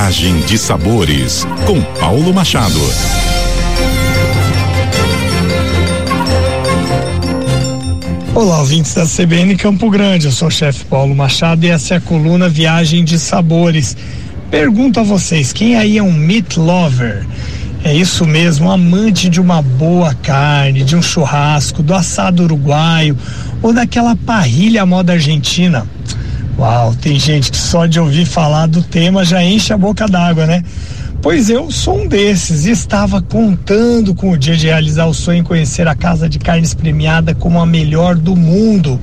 Viagem de Sabores, com Paulo Machado. Olá, ouvintes da CBN Campo Grande. Eu sou o chefe Paulo Machado e essa é a coluna Viagem de Sabores. Pergunto a vocês, quem aí é um meat lover? É isso mesmo, amante de uma boa carne, de um churrasco, do assado uruguaio ou daquela parrilha moda argentina. Uau, tem gente que só de ouvir falar do tema já enche a boca d'água, né? Pois eu sou um desses e estava contando com o dia de realizar o sonho em conhecer a Casa de Carnes Premiada como a melhor do mundo.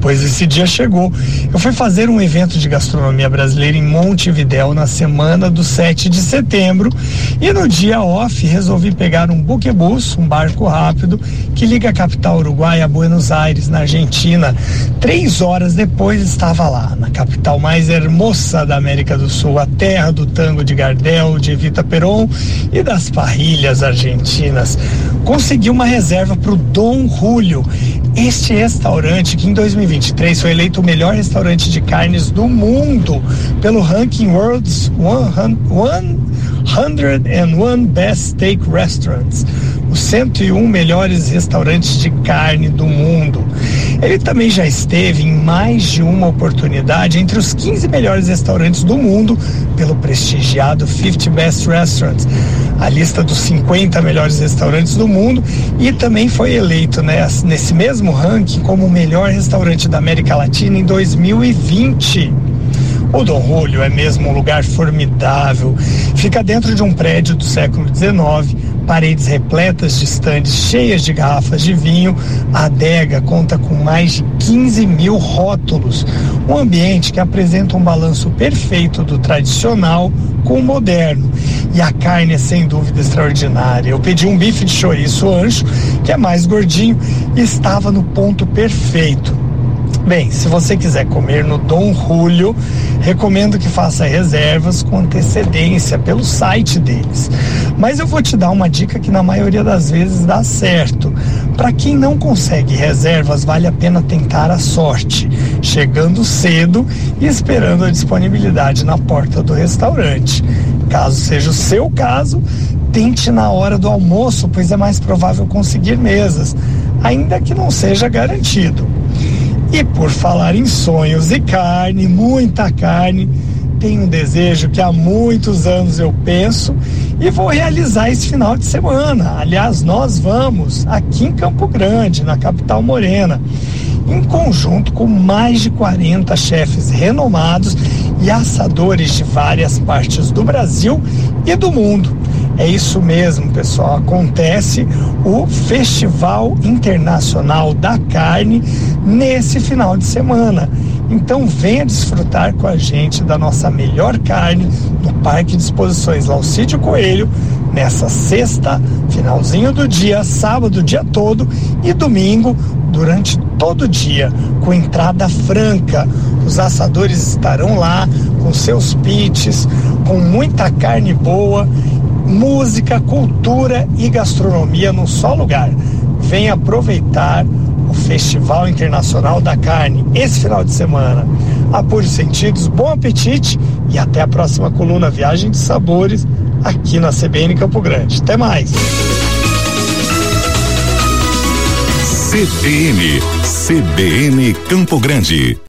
Pois esse dia chegou. Eu fui fazer um evento de gastronomia brasileira em Montevidéu na semana do 7 de setembro e no dia off resolvi pegar um buquebus, um barco rápido que liga a capital uruguaia a Buenos Aires, na Argentina. Três horas depois estava lá, na capital mais hermosa da América do Sul, a terra do tango de Gardel, de Vita Peron e das parrilhas argentinas. Consegui uma reserva para o Dom Julio. Este restaurante, que em 2023 foi eleito o melhor restaurante de carnes do mundo pelo Ranking World's 101 Best Steak Restaurants, os 101 melhores restaurantes de carne do mundo. Ele também já esteve em mais de uma oportunidade entre os 15 melhores restaurantes do mundo pelo prestigiado 50 Best Restaurants, a lista dos 50 melhores restaurantes do mundo, e também foi eleito né, nesse mesmo ranking como o melhor restaurante da América Latina em 2020. O Dom Julio é mesmo um lugar formidável. Fica dentro de um prédio do século XIX, paredes repletas de estandes cheias de garrafas de vinho. A adega conta com mais de 15 mil rótulos. Um ambiente que apresenta um balanço perfeito do tradicional com o moderno. E a carne é sem dúvida extraordinária. Eu pedi um bife de chouriço ancho, que é mais gordinho, e estava no ponto perfeito. Bem, se você quiser comer no Dom Julio, recomendo que faça reservas com antecedência pelo site deles. Mas eu vou te dar uma dica que na maioria das vezes dá certo. Para quem não consegue reservas, vale a pena tentar a sorte, chegando cedo e esperando a disponibilidade na porta do restaurante. Caso seja o seu caso, tente na hora do almoço, pois é mais provável conseguir mesas, ainda que não seja garantido. E por falar em sonhos e carne, muita carne, tenho um desejo que há muitos anos eu penso e vou realizar esse final de semana. Aliás, nós vamos aqui em Campo Grande, na capital morena, em conjunto com mais de 40 chefes renomados e assadores de várias partes do Brasil e do mundo. É isso mesmo, pessoal. Acontece o Festival Internacional da Carne nesse final de semana. Então venha desfrutar com a gente da nossa melhor carne no Parque de Exposições Laucídio Coelho nessa sexta, finalzinho do dia, sábado dia todo e domingo durante todo o dia, com entrada franca. Os assadores estarão lá com seus pits, com muita carne boa música, cultura e gastronomia num só lugar. Venha aproveitar o Festival Internacional da Carne esse final de semana. Apure os sentidos, bom apetite e até a próxima coluna Viagem de Sabores aqui na CBN Campo Grande. Até mais. CBN, CBN Campo Grande.